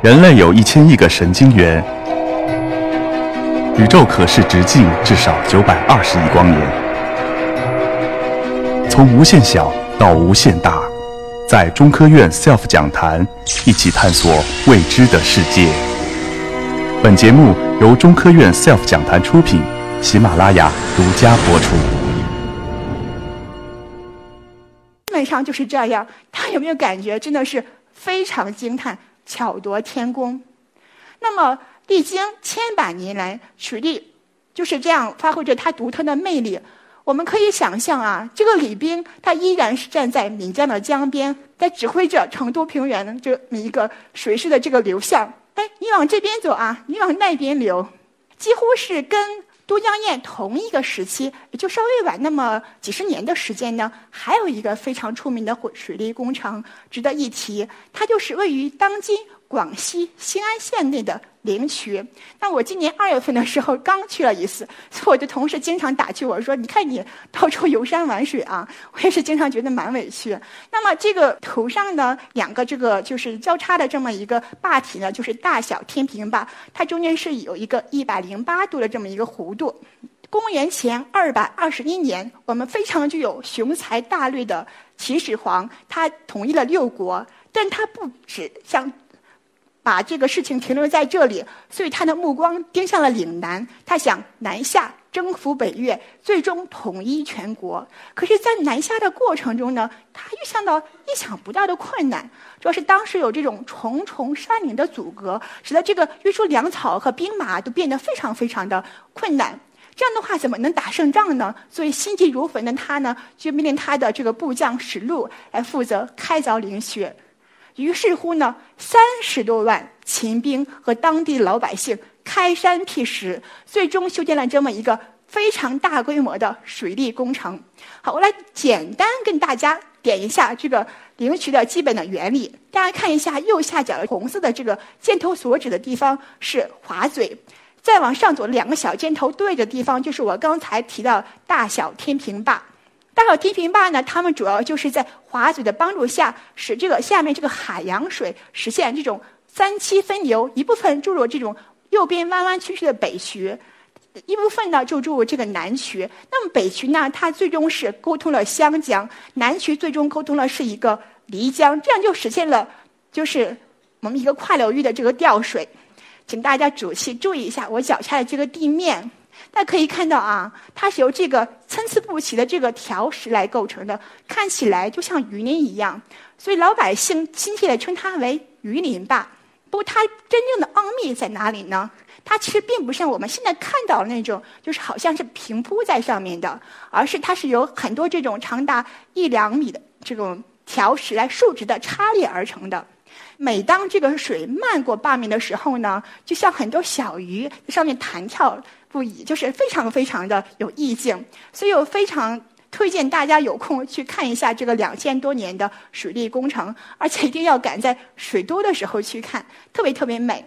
人类有一千亿个神经元，宇宙可视直径至少九百二十亿光年。从无限小到无限大，在中科院 SELF 讲坛一起探索未知的世界。本节目由中科院 SELF 讲坛出品，喜马拉雅独家播出。基本上就是这样，大家有没有感觉真的是非常惊叹？巧夺天工。那么，历经千百年来，水利就是这样发挥着它独特的魅力。我们可以想象啊，这个李冰他依然是站在岷江的江边，在指挥着成都平原这么一个水势的这个流向。哎，你往这边走啊，你往那边流，几乎是跟都江堰同一个时期，也就稍微晚那么几十年的时间呢。还有一个非常出名的水利工程值得一提，它就是位于当今。广西兴安县内的灵渠，那我今年二月份的时候刚去了一次，所以我的同事经常打趣我说：“你看你到处游山玩水啊！” 我也是经常觉得蛮委屈。那么这个头上的两个这个就是交叉的这么一个坝体呢，就是大小天平坝，它中间是有一个一百零八度的这么一个弧度。公元前二百二十一年，我们非常具有雄才大略的秦始皇，他统一了六国，但他不止像。把这个事情停留在这里，所以他的目光盯向了岭南。他想南下征服北越，最终统一全国。可是，在南下的过程中呢，他遇上到意想不到的困难。主要是当时有这种重重山岭的阻隔，使得这个运输粮草和兵马都变得非常非常的困难。这样的话，怎么能打胜仗呢？所以心急如焚的他呢，就命令他的这个部将史禄来负责开凿灵穴。于是乎呢，三十多万秦兵和当地老百姓开山辟石，最终修建了这么一个非常大规模的水利工程。好，我来简单跟大家点一下这个灵渠的基本的原理。大家看一下右下角的红色的这个箭头所指的地方是华嘴，再往上走两个小箭头对着地方就是我刚才提到大小天平坝。大小天平坝呢，它们主要就是在滑嘴的帮助下，使这个下面这个海洋水实现这种三七分流，一部分注入这种右边弯弯曲曲的北渠，一部分呢就注入这个南渠。那么北渠呢，它最终是沟通了湘江；南渠最终沟通了是一个漓江，这样就实现了就是我们一个跨流域的这个调水。请大家仔细注意一下我脚下的这个地面。大家可以看到啊，它是由这个参差不齐的这个条石来构成的，看起来就像鱼鳞一样，所以老百姓亲切地称它为“鱼鳞坝”。不过，它真正的奥秘在哪里呢？它其实并不像我们现在看到的那种，就是好像是平铺在上面的，而是它是由很多这种长达一两米的这种条石来竖直的插列而成的。每当这个水漫过坝面的时候呢，就像很多小鱼在上面弹跳。不已，就是非常非常的有意境，所以我非常推荐大家有空去看一下这个两千多年的水利工程，而且一定要赶在水多的时候去看，特别特别美。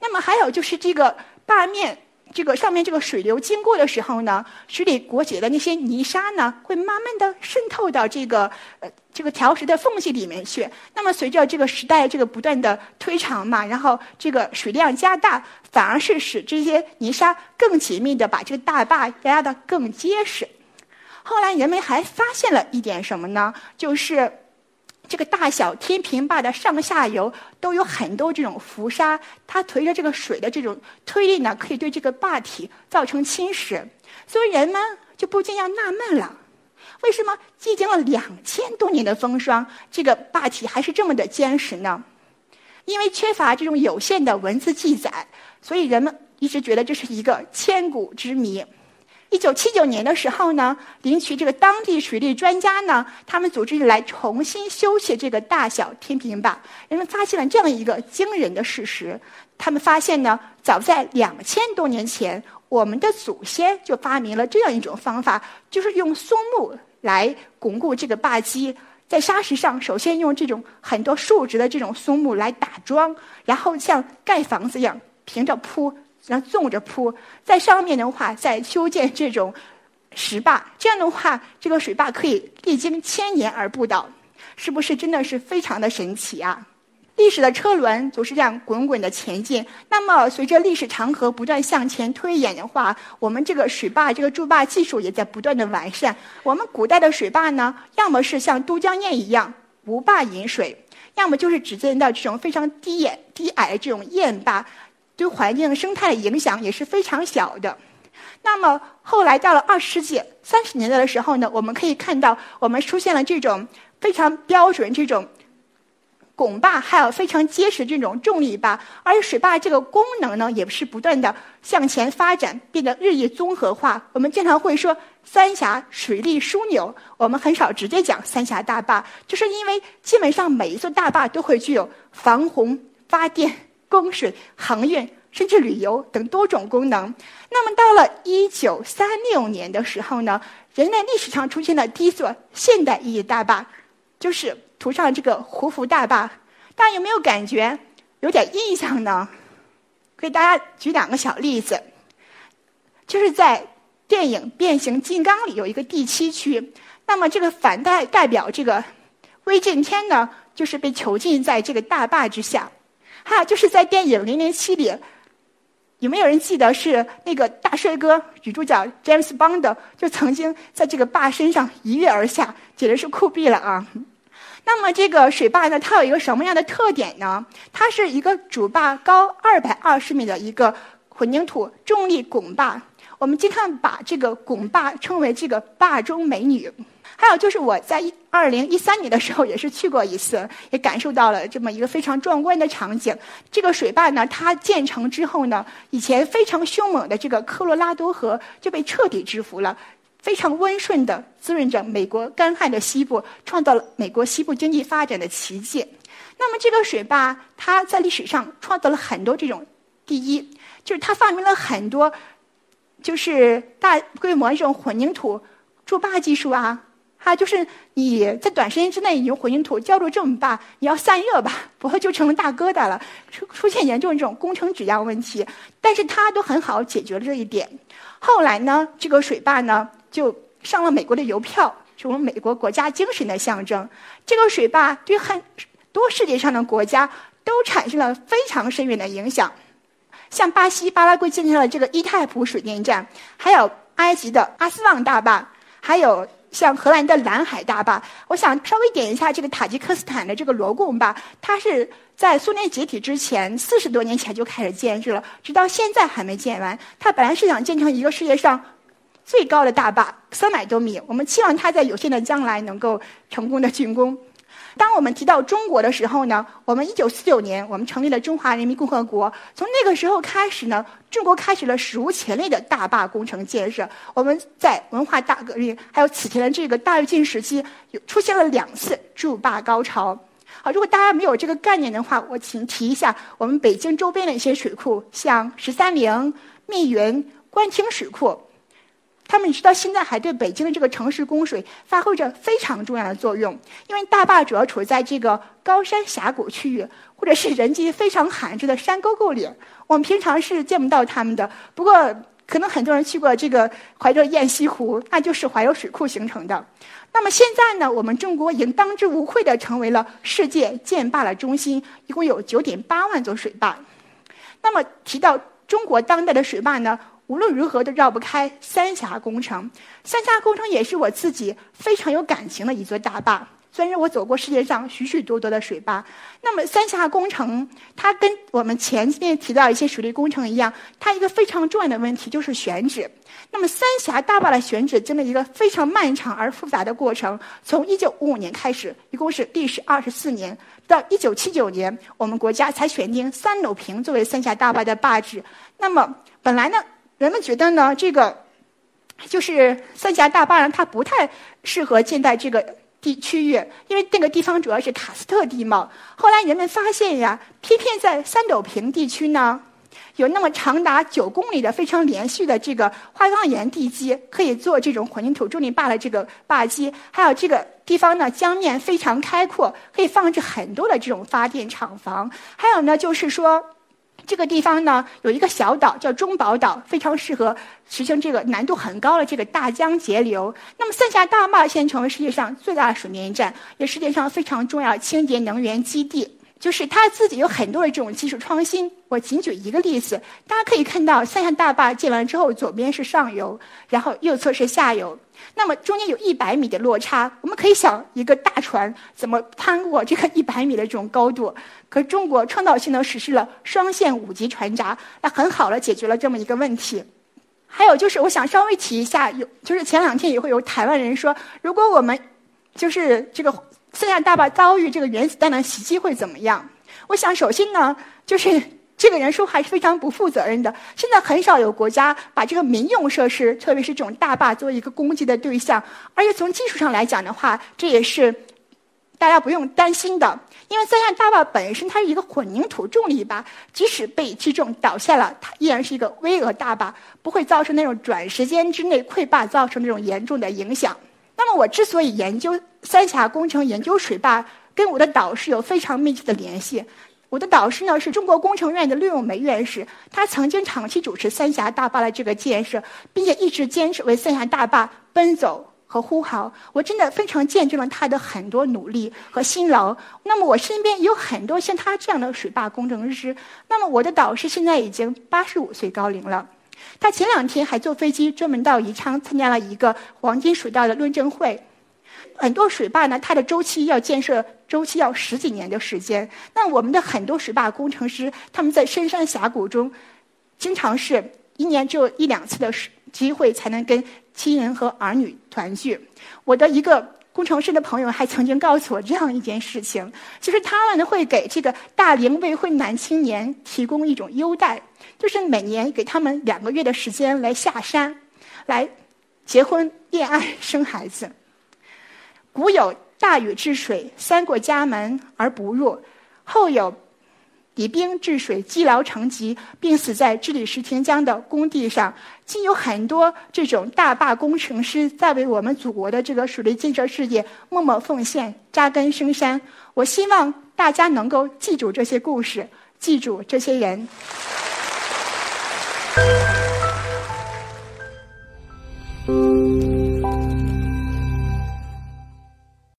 那么还有就是这个坝面。这个上面这个水流经过的时候呢，水里裹挟的那些泥沙呢，会慢慢的渗透到这个呃这个条石的缝隙里面去。那么随着这个时代这个不断的推长嘛，然后这个水量加大，反而是使这些泥沙更紧密的把这个大坝压得更结实。后来人们还发现了一点什么呢？就是。这个大小天平坝的上下游都有很多这种浮沙，它随着这个水的这种推力呢，可以对这个坝体造成侵蚀。所以人们就不禁要纳闷了：为什么历经了两千多年的风霜，这个坝体还是这么的坚实呢？因为缺乏这种有限的文字记载，所以人们一直觉得这是一个千古之谜。一九七九年的时候呢，灵渠这个当地水利专家呢，他们组织来重新修葺这个大小天平坝。人们发现了这样一个惊人的事实：他们发现呢，早在两千多年前，我们的祖先就发明了这样一种方法，就是用松木来巩固这个坝基，在沙石上首先用这种很多竖直的这种松木来打桩，然后像盖房子一样平着铺。然后纵着铺，在上面的话再修建这种石坝，这样的话，这个水坝可以历经千年而不倒，是不是真的是非常的神奇啊？历史的车轮总是这样滚滚的前进。那么，随着历史长河不断向前推演的话，我们这个水坝、这个筑坝技术也在不断的完善。我们古代的水坝呢，要么是像都江堰一样无坝引水，要么就是只见到这种非常低矮、低矮的这种堰坝，对环境生态的影响也是非常小的。那么后来到了二十世纪三十年代的时候呢，我们可以看到我们出现了这种非常标准这种拱坝，还有非常结实这种重力坝，而水坝这个功能呢，也是不断的向前发展，变得日益综合化。我们经常会说三峡水利枢纽，我们很少直接讲三峡大坝，就是因为基本上每一座大坝都会具有防洪、发电、供水、航运。甚至旅游等多种功能。那么到了一九三六年的时候呢，人类历史上出现的第一座现代意义大坝，就是图上这个胡福大坝。大家有没有感觉有点印象呢？给大家举两个小例子，就是在电影《变形金刚》里有一个第七区，那么这个反代代表这个威震天呢，就是被囚禁在这个大坝之下。还有就是在电影《零零七》里。有没有人记得是那个大帅哥女主角 James Bond 就曾经在这个坝身上一跃而下，简直是酷毙了啊！那么这个水坝呢，它有一个什么样的特点呢？它是一个主坝高二百二十米的一个混凝土重力拱坝，我们经常把这个拱坝称为这个坝中美女。还有就是我在二零一三年的时候也是去过一次，也感受到了这么一个非常壮观的场景。这个水坝呢，它建成之后呢，以前非常凶猛的这个科罗拉多河就被彻底制服了，非常温顺的滋润着美国干旱的西部，创造了美国西部经济发展的奇迹。那么这个水坝，它在历史上创造了很多这种第一，就是它发明了很多，就是大规模这种混凝土筑坝技术啊。它就是你在短时间之内，你用混凝土浇筑这么大，你要散热吧，不会就成了大疙瘩了，出出现严重这种工程质量问题。但是它都很好解决了这一点。后来呢，这个水坝呢就上了美国的邮票，成为美国国家精神的象征。这个水坝对很多世界上的国家都产生了非常深远的影响，像巴西、巴拉圭建设了这个伊泰普水电站，还有埃及的阿斯旺大坝，还有。像荷兰的蓝海大坝，我想稍微点一下这个塔吉克斯坦的这个罗贡坝，它是在苏联解体之前四十多年前就开始建设了，直到现在还没建完。它本来是想建成一个世界上最高的大坝，三百多米。我们期望它在有限的将来能够成功的竣工。当我们提到中国的时候呢，我们一九四九年我们成立了中华人民共和国。从那个时候开始呢，中国开始了史无前例的大坝工程建设。我们在文化大革命还有此前的这个大跃进时期，有出现了两次筑坝高潮。好，如果大家没有这个概念的话，我请提一下我们北京周边的一些水库，像十三陵、密云、官厅水库。他们直到现在还对北京的这个城市供水发挥着非常重要的作用，因为大坝主要处在这个高山峡谷区域，或者是人迹非常罕至的山沟沟里，我们平常是见不到它们的。不过，可能很多人去过这个怀柔雁西湖，那就是怀柔水库形成的。那么现在呢，我们中国已经当之无愧地成为了世界建坝的中心，一共有九点八万座水坝。那么提到中国当代的水坝呢？无论如何都绕不开三峡工程。三峡工程也是我自己非常有感情的一座大坝。虽然我走过世界上许许多多的水坝，那么三峡工程它跟我们前面提到一些水利工程一样，它一个非常重要的问题就是选址。那么三峡大坝的选址经历一个非常漫长而复杂的过程。从1955年开始，一共是历时24年，到1979年，我们国家才选定三篓坪作为三峡大坝的坝址。那么本来呢？人们觉得呢，这个就是三峡大坝呢，它不太适合建在这个地区域，因为那个地方主要是喀斯特地貌。后来人们发现呀，偏偏在三斗坪地区呢，有那么长达九公里的非常连续的这个花岗岩地基，可以做这种混凝土重力坝的这个坝基。还有这个地方呢，江面非常开阔，可以放置很多的这种发电厂房。还有呢，就是说。这个地方呢，有一个小岛叫中堡岛，非常适合实行这个难度很高的这个大江截流。那么三峡大坝现成为世界上最大的水电站，也是世界上非常重要清洁能源基地。就是他自己有很多的这种技术创新。我仅举一个例子，大家可以看到三峡大坝建完之后，左边是上游，然后右侧是下游，那么中间有一百米的落差。我们可以想，一个大船怎么攀过这个 一百米的这种高度？可中国创造性地实施了双线五级船闸，那很好的解决了这么一个问题。还有就是，我想稍微提一下，有就是前两天也会有台湾人说，如果我们就是这个。三峡大坝遭遇这个原子弹的袭击会怎么样？我想，首先呢，就是 这个人说还是非常不负责任的。现在很少有国家把这个民用设施，特别是这种大坝作为一个攻击的对象。而且从技术上来讲的话，这也是大家不用担心的。因为三峡大坝本身它是一个混凝土重力坝，即使被击中倒下了，它依然是一个巍峨大坝，不会造成那种短时间之内溃坝造成那种严重的影响。那么我之所以研究三峡工程、研究水坝，跟我的导师有非常密切的联系。我的导师呢是中国工程院的陆永梅院士，他曾经长期主持三峡大坝的这个建设，并且一直坚持为三峡大坝奔走和呼号。我真的非常见证了他的很多努力和辛劳。那么我身边有很多像他这样的水坝工程师。那么我的导师现在已经八十五岁高龄了。他前两天还坐飞机专门到宜昌参加了一个黄金水道的论证会。很多水坝呢，它的周期要建设周期要十几年的时间。那我们的很多水坝工程师，他们在深山峡谷中，经常是一年只有一两次的机会才能跟亲人和儿女团聚。我的一个工程师的朋友还曾经告诉我这样一件事情，就是他们会给这个大龄未婚男青年提供一种优待。就是每年给他们两个月的时间来下山，来结婚、恋爱、生孩子。古有大禹治水，三过家门而不入；后有以兵治水积劳成疾病死在治理石亭江的工地上。竟有很多这种大坝工程师在为我们祖国的这个水利建设事业默默奉献扎根深山。我希望大家能够记住这些故事记住这些人。